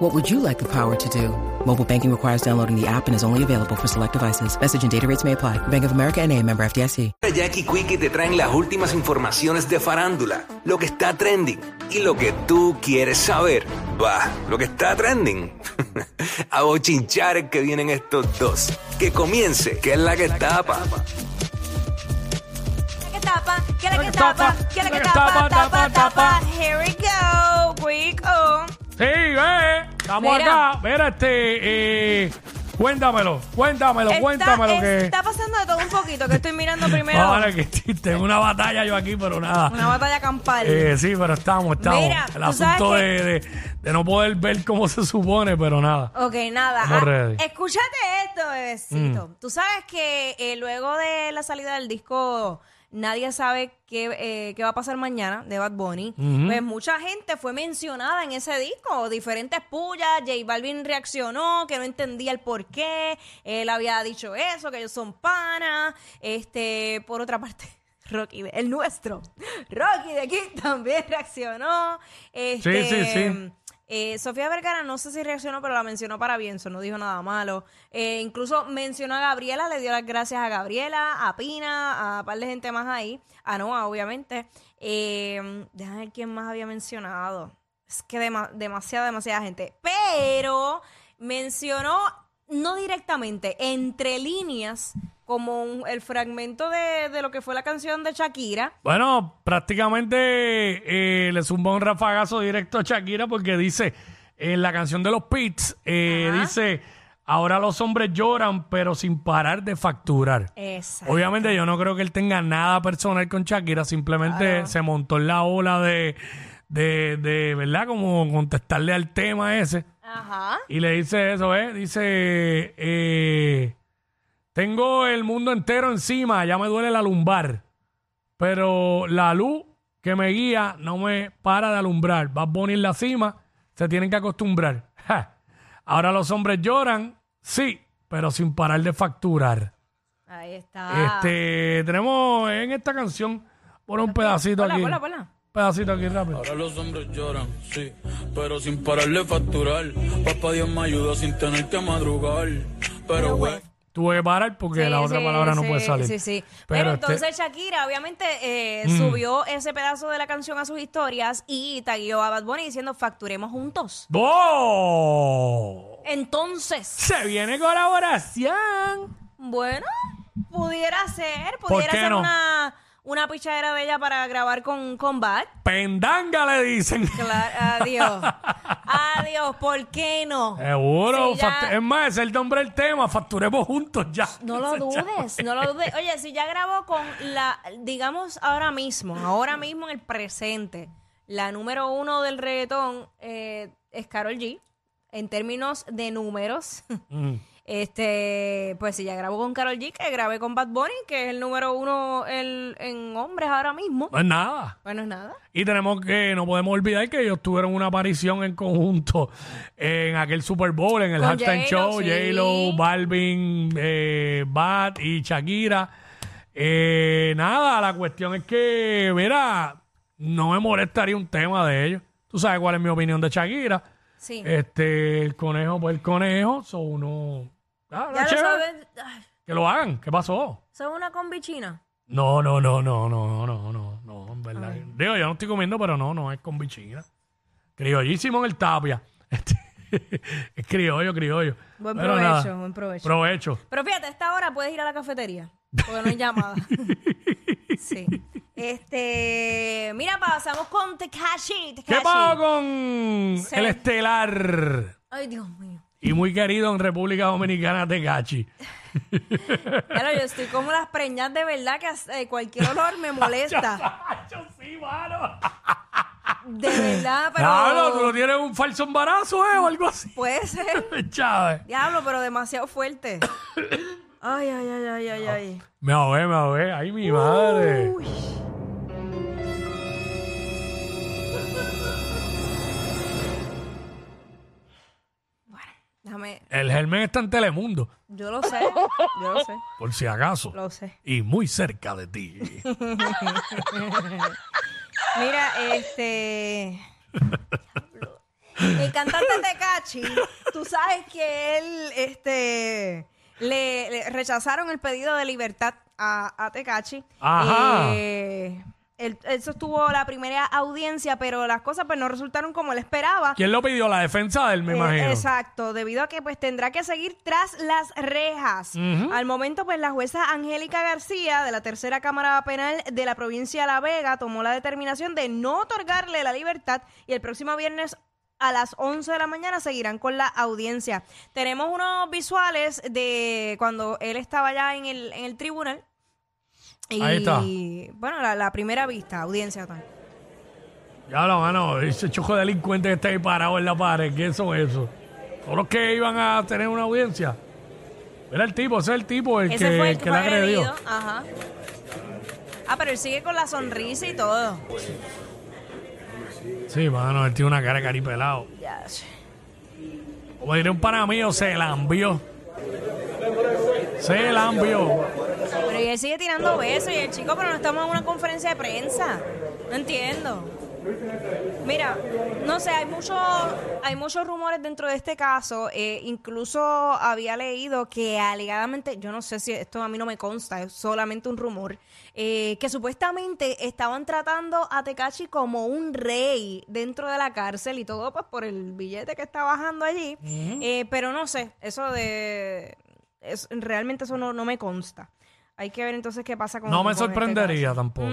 What would you like the power to do? Mobile banking requires downloading the app and is only available for select devices. Message and data rates may apply. Bank of America and a member FDIC. Jackie Quickie te traen las últimas informaciones de farándula, lo que está trending y lo que tú quieres saber. Va, lo que está trending. A bochinchar que vienen estos dos. Que comience, que es la que tapa. que tapa, que la que tapa, que la que tapa, tapa, tapa. Here we go, quick. Oh. Sí, ve, estamos Mira. acá. Mira, este, eh, cuéntamelo, cuéntamelo, cuéntamelo está, que. está pasando de todo un poquito, que estoy mirando primero Ahora que una batalla yo aquí, pero nada. una batalla campal. Eh, sí, pero estamos, estamos. Mira, El tú asunto de, de- de no poder ver cómo se supone, pero nada. Ok, nada. Estamos Ah, ready. Mm. escúchate esto, bebecito. Tú sabes que eh, luego de la salida del disco Nadie sabe qué, eh, qué va a pasar mañana de Bad Bunny. Pues mucha gente fue mencionada en ese disco, diferentes pullas. J Balvin reaccionó, que no entendía el por qué. Él había dicho eso, que ellos son panas. Este, por otra parte. Rocky, de- el nuestro. Rocky de aquí también reaccionó. Este, sí, sí. Eh, Sofía Vergara no sé si reaccionó, pero la mencionó para bien, eso no dijo nada malo. Eh, incluso mencionó a Gabriela, le dio las gracias a Gabriela, a Pina, a un par de gente más ahí, a Noah, obviamente. Eh, déjame ver quién más había mencionado. Es que dema- demasiada, demasiada gente. Pero mencionó, no directamente, entre líneas, como un- el fragmento de, de lo que fue la canción de Shakira. Bueno, prácticamente eh, le zumba un rafagazo directo a Shakira porque dice, en la canción de los Pits, eh, dice, ahora los hombres lloran pero sin parar de facturar. Exacto. Obviamente yo no creo que él tenga nada personal con Shakira, simplemente se montó en la ola de, de, de, ¿verdad? Como contestarle al tema ese. Ajá. Y le dice eso, ¿eh? Dice, eh, tengo el mundo entero encima, ya me duele la lumbar, pero la luz que me guía no me para de alumbrar. Vas a poner la cima, se tienen que acostumbrar. Ja. Ahora los hombres lloran, sí, pero sin parar de facturar. Ahí está. Este, tenemos en esta canción, pon un pedacito Ponla, aquí. ponla, ponla. Un pedacito aquí rápido. Ahora los hombres lloran, sí, pero sin pararle facturar. Papá Dios me ayuda sin tener que madrugar. Pero güey, Tuve que parar porque Sí, la otra sí, palabra no sí, puede salir. Sí, sí. Pero Pero, este- Mm. entonces Shakira, obviamente, eh, subió ese pedazo de la canción a sus historias y taguió a Bad Bunny diciendo facturemos juntos. ¡Oh! Entonces, Se viene colaboración. bueno, pudiera ser, ¿Por pudiera qué ser no? una, una pichadera de ella para grabar con, con Bad. Pendanga le dicen. Claro, adiós. adiós, ¿por qué no? Seguro. Ya- fact- Es más, es el nombre del tema. Facturemos juntos ya. No lo dudes, no lo dudes. Oye, si ya grabó con la, digamos ahora mismo, ahora mismo en el presente, la número uno del reggaetón eh, es Carol G. En términos de números, Mm. Este, pues si ya grabó con Carol G, que grabé con Bad Bunny, que es el número uno el- en hombres ahora mismo. No es nada. Bueno, es nada. Y tenemos que, no podemos olvidar que ellos tuvieron una aparición en conjunto en aquel Super Bowl, en el Con halftime J-Lo, show, sí. J-Lo, Balvin, eh, Bat y Shakira. Eh, nada, la cuestión es que, mira, no me molestaría un tema de ellos. Tú sabes cuál es mi opinión de Shakira. Sí. Este, el conejo, pues el conejo, son uno. Ah, ya lo chévere. sabes. Ay, Que lo hagan. ¿Qué pasó? Son una combichina. No, no, no, no, no, no, no, no, en verdad. Digo, yo no estoy comiendo, pero no, no es con bichina. Criollísimo en el tapia. Este, es criollo, criollo. Buen Pero provecho, nada, buen provecho. Provecho. Pero fíjate, a esta hora puedes ir a la cafetería. Porque no hay llamada. sí. Este. Mira, pasamos con Tekashi. ¿Qué pasó con Sí. el estelar Ay, Dios mío. y muy querido en República Dominicana, Tecachi? Claro, yo estoy como las preñas de verdad que eh, cualquier olor me molesta. Yo sí, mano. De verdad, pero. Claro, tú no tienes un falso embarazo, ¿eh? O algo así. Puede ser. Chávez. Diablo, pero demasiado fuerte. Ay, ay, ay, ay, ay, ay. Me ahogué, me ahogué. Ay, mi madre. Uy. Bueno, déjame. El germen está en Telemundo, Yo lo sé, yo lo sé, por si acaso. lo sé. Y muy cerca de ti. Mira, este. El cantante Tecachi, tú sabes que él, este, le, le rechazaron el pedido de libertad a, a Tecachi. Ajá. Eh, él, él sostuvo la primera audiencia, pero las cosas pues no resultaron como él esperaba. ¿Quién lo pidió? La defensa de él, me Eh, imagino. exacto, debido a que pues tendrá que seguir tras las rejas. Al momento pues la jueza Angélica García de la tercera Cámara Penal de la provincia de La Vega tomó la determinación de no otorgarle la libertad y el próximo viernes a las 11 de la mañana seguirán con la audiencia. Tenemos unos visuales de cuando él estaba ya en el, en el tribunal. Y, Ahí está. bueno, la, la primera vista, audiencia. tal. Ya lo mano, ese choco de delincuente que está ahí parado en la pared, ¿qué son eso? Todos los que iban a tener una audiencia. Era el tipo, ese es el tipo el Ese que, fue el que fue agredió. Ajá. Ah, pero él sigue con la sonrisa y todo. Sí, mano, él tiene una cara de caripelado. Ya, che. Como diría un pana mío, se la envió. Se la envió. Pero y él sigue tirando besos y el chico, pero no estamos en una conferencia de prensa. No entiendo. Mira, no sé, hay mucho, hay muchos rumores dentro de este caso. eh, incluso había leído que alegadamente, yo no sé si esto a mí no me consta, es solamente un rumor, eh, que supuestamente estaban tratando a Tecachi como un rey dentro de la cárcel y todo pues por el billete que está bajando allí. Eh, pero no sé, eso de... es- realmente eso no, no me consta. Hay que ver entonces qué pasa con No me con este sorprendería tampoco.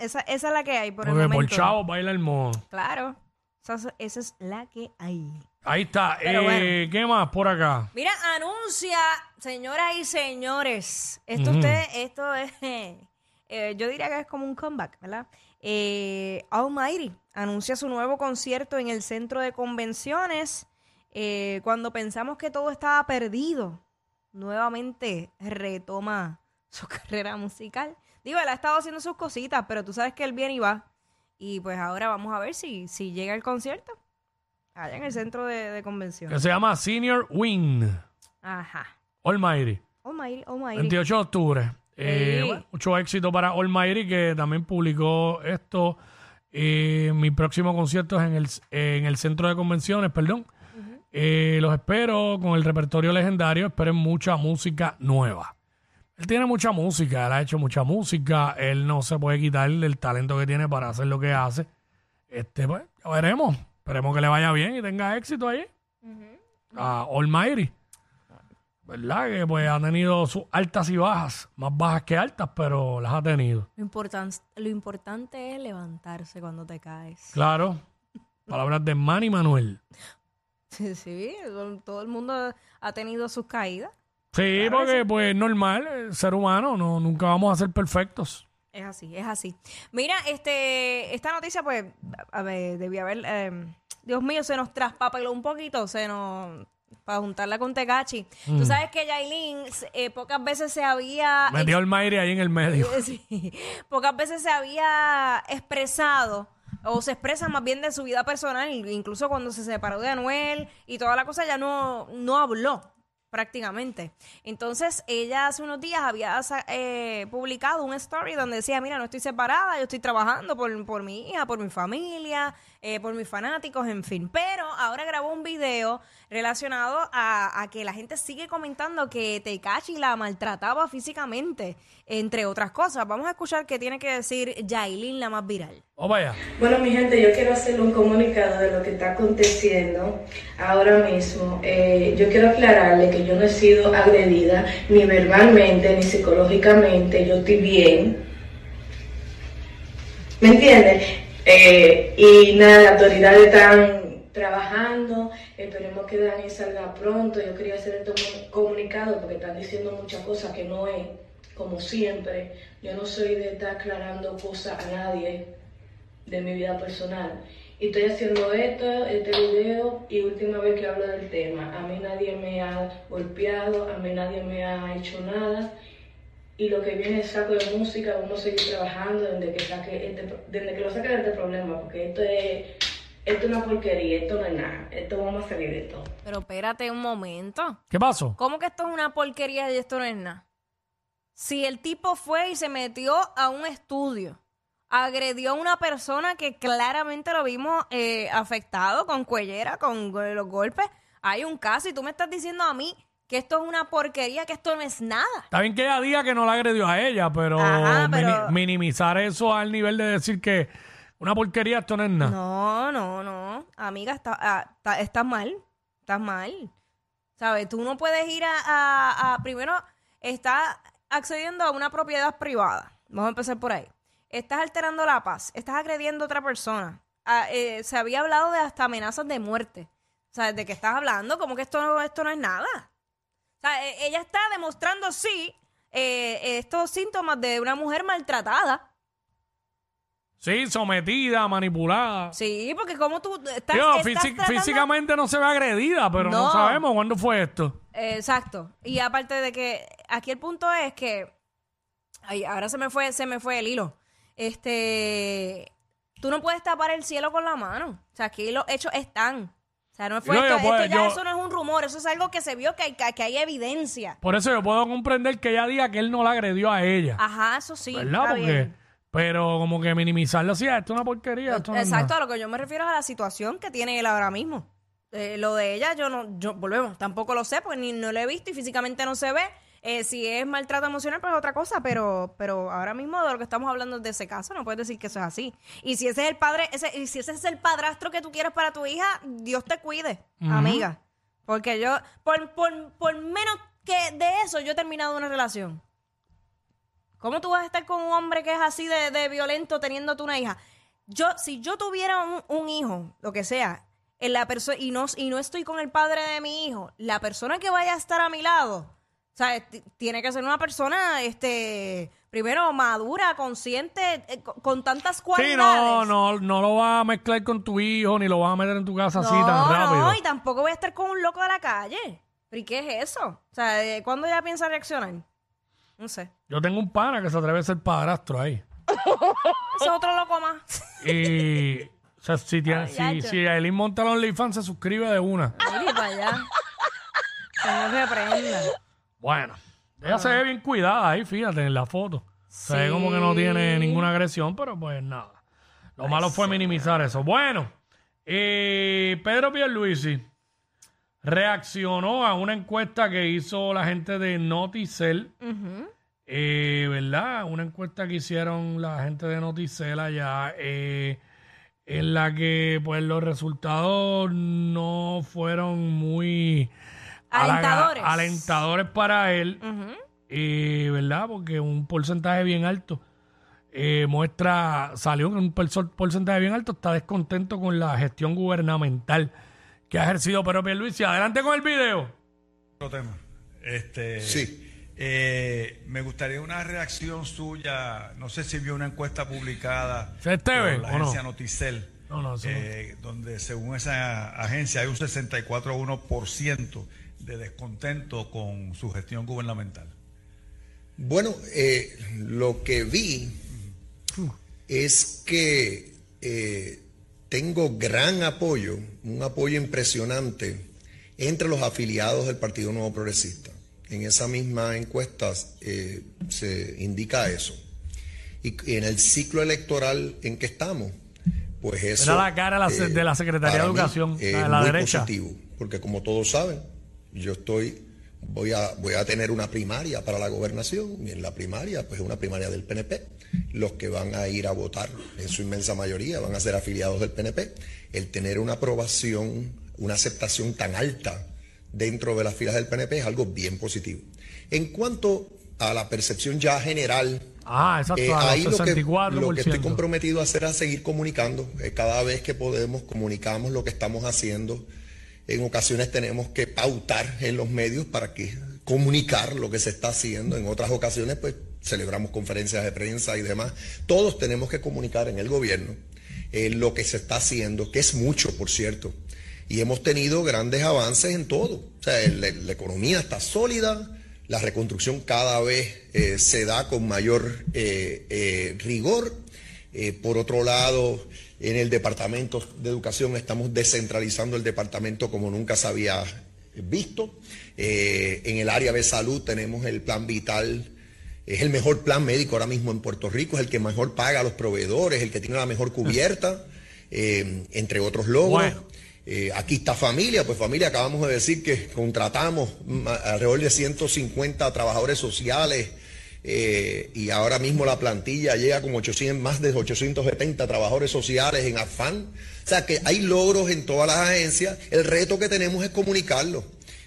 Esa, esa es la que hay por el Porque por momento. chavo baila el mono. Claro. Esa, es- esa es la que hay. Ahí está. Pero Eh, bueno. ¿Qué más por acá? Mira, anuncia, señoras y señores. Esto Ujú. usted, esto es, eh, yo diría que es como un comeback, ¿verdad? Eh, Almighty anuncia su nuevo concierto en el centro de convenciones. Eh, cuando pensamos que todo estaba perdido, nuevamente retoma su carrera musical. Digo, él ha estado haciendo sus cositas, pero tú sabes que él viene y va. Y pues ahora vamos a ver si, si llega el concierto allá en el centro de, de convenciones. Que se llama Senior Win. Ajá. Almighty. Almighty, Almighty. 28 de octubre. Eh, bueno, mucho éxito para Almighty, que también publicó esto. Eh, mi próximo concierto es en el, en el centro de convenciones, perdón. Eh, los espero con el repertorio legendario. Esperen mucha música nueva. Él tiene mucha música, él ha hecho mucha música. Él no se puede quitar el talento que tiene para hacer lo que hace. Este, pues, ya veremos. Esperemos que le vaya bien y tenga éxito ahí. A Almighty. ¿verdad? Que pues ha tenido sus altas y bajas, más bajas que altas, pero las ha tenido. Lo, importan- lo importante es levantarse cuando te caes. Claro. Palabras de Manny Manuel. Sí, sí, todo el mundo ha tenido sus caídas. Sí, porque pues normal, el ser humano, no, nunca vamos a ser perfectos. Es así, es así. Mira, este, esta noticia, pues, a ver, debía haber, eh, Dios mío, se nos traspapeló un poquito, se nos, para juntarla con Tecachi. Tú sabes que Yailin eh, pocas veces se había Metió el Mayri ahí en el medio. Sí. Pocas veces se había expresado o se expresa más bien de su vida personal, incluso cuando se separó de Anuel y toda la cosa ya no, no habló prácticamente. Entonces ella hace unos días había eh, publicado un story donde decía, mira, no estoy separada, yo estoy trabajando por, por mi hija, por mi familia, eh, por mis fanáticos, en fin. Pero ahora grabó un video relacionado a, a que la gente sigue comentando que Tecachi la maltrataba físicamente, entre otras cosas. Vamos a escuchar qué tiene que decir Yailin, la más viral. O vaya. Bueno, mi gente, yo quiero hacer un comunicado de lo que está aconteciendo ahora mismo. Eh, yo quiero aclararle que yo no he sido agredida ni verbalmente ni psicológicamente. Yo estoy bien. ¿Me entiendes? Eh, y nada, las autoridades están trabajando. Esperemos que Dani salga pronto. Yo quería hacer este comu- comunicado porque están diciendo muchas cosas que no es, como siempre. Yo no soy de estar aclarando cosas a nadie de mi vida personal. y estoy haciendo esto, este video y última vez que hablo del tema. A mí nadie me ha golpeado, a mí nadie me ha hecho nada y lo que viene es saco de música, vamos a seguir trabajando desde que, saque este, desde que lo saque de este problema, porque esto es, esto es una porquería, esto no es nada, esto vamos a salir de todo. Pero espérate un momento. ¿Qué pasó? ¿Cómo que esto es una porquería y esto no es nada? Si el tipo fue y se metió a un estudio, agredió a una persona que claramente lo vimos eh, afectado con cuellera, con go- los golpes, hay un caso y tú me estás diciendo a mí que esto es una porquería, que esto no es nada. Está bien que ella diga que no la agredió a ella, pero, Ajá, pero- mini- minimizar eso al nivel de decir que una porquería esto no es nada. No, no, no. Amiga, está, ah, está- estás mal. Estás mal. ¿Sabes? Tú no puedes ir a, a- a- Primero, estás accediendo a una propiedad privada. Vamos a empezar por ahí. Estás alterando la paz. Estás agrediendo a otra persona. Ah, eh, se había hablado de hasta amenazas de muerte. ¿Sabes? ¿De qué estás hablando? Como que esto no, esto no es nada. O sea, e- ella está demostrando, sí, eh, estos síntomas de una mujer maltratada. Sí, sometida, manipulada. Sí, porque como tú estás, Digo, estás físi- tratando- físicamente no se ve agredida, pero no. No. sabemos cuándo fue esto. Exacto. Y aparte de que aquí el punto es que ay, ahora se me fue se me fue el hilo. Este tú no puedes tapar el cielo con la mano. O sea, aquí los hechos están. Sea, no fue No, esto, yo puedo- esto ya yo- eso no es un rumor, eso es algo que se vio que hay, que hay evidencia. Por eso yo puedo comprender que ella diga que él no la agredió a ella. Ajá, eso sí. ¿Verdad? está Porque, bien. pero como que minimizarlo así, "Ah, esto es una porquería. Esto Exacto, nada". a lo que yo me refiero es a la situación que tiene él ahora mismo. Eh, lo de ella, yo no, yo volvemos, tampoco lo sé, porque ni no lo he visto y físicamente no se ve. Eh, si es maltrato emocional, pues es otra cosa, pero, pero ahora mismo de lo que estamos hablando de ese caso, no puedes decir que eso es así. Y si ese es el padre, ese, y si ese es el padrastro que tú quieres para tu hija, Dios te cuide, amiga. Porque yo, por, por, por menos que de eso, yo he terminado una relación. ¿Cómo tú vas a estar con un hombre que es así de, de violento teniendo tú una hija? Yo, si yo tuviera un, un hijo, lo que sea, en la perso- y, no, y no estoy con el padre de mi hijo, la persona que vaya a estar a mi lado, o sea, tiene que ser una persona, este, primero madura, consciente, eh, con, con tantas Sí, cualidades. no, no, no lo vas a mezclar con tu hijo, ni lo vas a meter en tu casa así tan rápido. No, y tampoco voy a estar con un loco de la calle. ¿Pero y qué es eso? O sea, eh, ¿cuándo ella piensa reaccionar? No sé. Yo tengo un pana que se atreve a ser padrastro ahí. Es otro loco más. Y o sea, si, tiene, Ay, si, si Aileen monta los OnlyFans, se suscribe de una. Mire para allá. Que no reprenda. Bueno, ella se ve bien cuidada ahí, fíjate, en la foto. Se ve como que no tiene ninguna agresión, pero pues nada. Lo malo fue minimizar eso. Bueno, eh, Pedro Pierluisi reaccionó a una encuesta que hizo la gente de Noticel. Eh, ¿Verdad? Una encuesta que hicieron la gente de Noticel allá, eh, en la que pues los resultados no fueron muy Alentadores. alentadores para él, eh, ¿verdad? Porque un porcentaje bien alto eh, muestra, salió que un perso- porcentaje bien alto, está descontento con la gestión gubernamental que ha ejercido Pedro Pierluisi. Adelante con el video. Otro tema. Este, Sí. eh, me gustaría una reacción suya. No sé si vio una encuesta publicada ¿Es TV por la o no? agencia Noticel, No, no, eso no. eh, donde según esa agencia hay un 64,1% de descontento con su gestión gubernamental. Bueno, eh, lo que vi es que eh, tengo gran apoyo, un apoyo impresionante entre los afiliados del Partido Nuevo Progresista. En esa misma encuesta eh, se indica eso. Y y en el ciclo electoral en que estamos, pues eso... Era la cara de la de la Secretaría de Educación, es la de la muy derecha. positivo, porque como todos saben, yo estoy voy a voy a tener una primaria para la gobernación y en la primaria pues es una primaria del PNP. Los que van a ir a votar en su inmensa mayoría van a ser afiliados del PNP. El tener una aprobación, una aceptación tan alta dentro de las filas del PNP es algo bien positivo. En cuanto a la percepción ya general Ah, exacto, eh, ahí lo que, 64%. lo que estoy comprometido a hacer es seguir comunicando. Eh, cada vez que podemos, comunicamos lo que estamos haciendo. En ocasiones tenemos que pautar en los medios para que comunicar lo que se está haciendo. En otras ocasiones, pues celebramos conferencias de prensa y demás. Todos tenemos que comunicar en el gobierno. eh, lo que se está haciendo, que es mucho, por cierto. Y hemos tenido grandes avances en todo. O sea, la, economía está sólida, la reconstrucción cada vez eh, se da con mayor eh, rigor. Eh, por otro lado, en el Departamento de Educación estamos descentralizando el departamento como nunca se había visto. Eh, en el área de salud tenemos el plan vital. Es el mejor plan médico ahora mismo en Puerto Rico, es el que mejor paga a los proveedores, el que tiene la mejor cubierta, eh, entre otros logros. Eh, aquí está familia, pues familia, acabamos de decir que contratamos alrededor de 150 trabajadores sociales eh, y ahora mismo la plantilla llega 800, más de 870 trabajadores sociales en afán. O sea que hay logros en todas las agencias, el reto que tenemos es comunicarlo.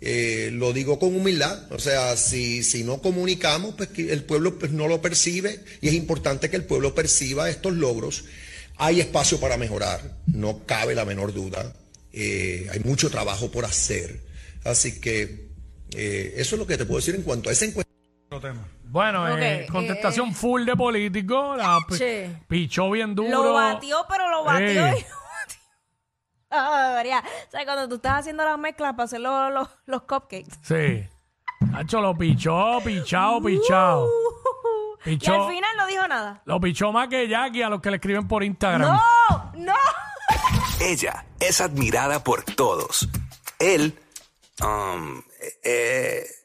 Eh, lo digo con humildad, o sea, si, si no comunicamos, pues el pueblo pues, no lo percibe y es importante que el pueblo perciba estos logros. Hay espacio para mejorar, no cabe la menor duda. Eh, hay mucho trabajo por hacer. Así que eso es lo que te puedo decir en cuanto a esa encuesta. Otro tema. Bueno, eh, Ok, contestación eh, full de político. La pi- pichó bien duro. Lo batió, pero lo batió y lo Eh. batió. María, ¿sabes? Cuando tú estás haciendo las mezclas para hacer los, los, los cupcakes. Sí. Hacho lo pichó, pichado, pichado. Uh, y Pichó. al final no dijo nada. Lo pichó más que Jackie a los que le escriben por Instagram. ¡No! ¡No! Ella es admirada por todos. Él, um, eh,